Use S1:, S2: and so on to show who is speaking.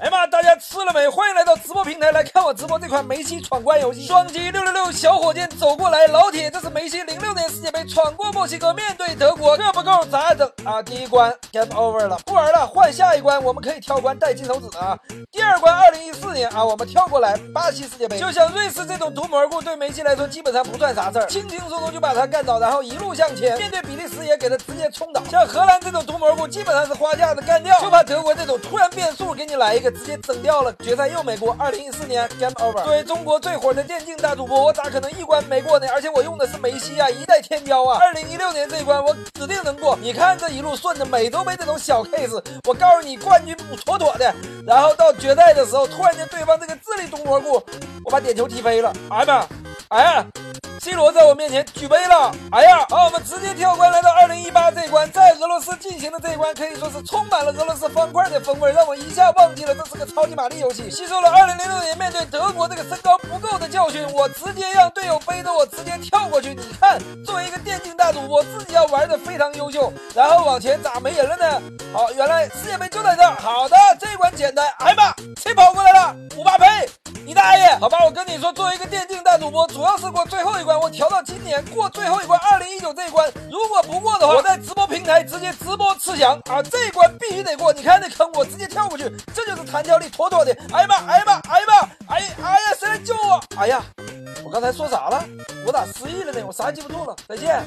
S1: 哎妈，大家吃了没？欢迎来到直播平台来看我直播这款梅西闯关游戏。双击六六六，小火箭走过来，老铁，这是梅西零六年世界杯闯过墨西哥，面对德国，这不够咋整啊？第一关 game over 了，不玩了，换下一关，我们可以跳关带金手指啊。第二关二零一四年啊，我们跳过来巴西世界杯，就像瑞士这种毒蘑菇，对梅西来说基本上不算啥事儿，轻轻松松就把他干倒，然后一路向前。面对比利时也给他直接冲倒，像荷兰这种毒蘑菇基本上是花架子干掉，就怕德国这种突然变速给你来一个。直接整掉了，决赛又没过。二零一四年 game over。作为中国最火的电竞大主播，我咋可能一关没过呢？而且我用的是梅西啊，一代天骄啊。二零一六年这一关我指定能过。你看这一路顺着美洲杯这种小 case，我告诉你冠军不妥妥的。然后到决赛的时候，突然间对方这个智力毒蘑菇，我把点球踢飞了。哎呀妈！哎呀！C 罗在我面前举杯了，哎呀，好，我们直接跳关来行的这一关可以说是充满了俄罗斯方块的风味，让我一下忘记了这是个超级玛丽游戏。吸收了二零零六年面对德国这个身高不够的教训，我直接让队友背着我直接跳过去。你看，作为一个电竞大主播，自己要玩的非常优秀，然后往前咋没人了呢？好，原来世界杯就在这儿。好的，这一关简单。哎妈，谁跑过来了？五八呸！你大爷！好吧，我跟你说，作为一个电竞大主播，主要是过最后一关。我调到今年过最后一关，二零一九这一关，如果不过的话，我在直播平台直接直播吃翔啊！这一关必须得过。你看那坑，我直接跳过去，这就是弹跳力妥妥的。哎呀妈！哎呀妈！哎呀妈！哎哎呀，谁来救我？哎呀，我刚才说啥了？我咋失忆了呢？我啥也记不住了。再见。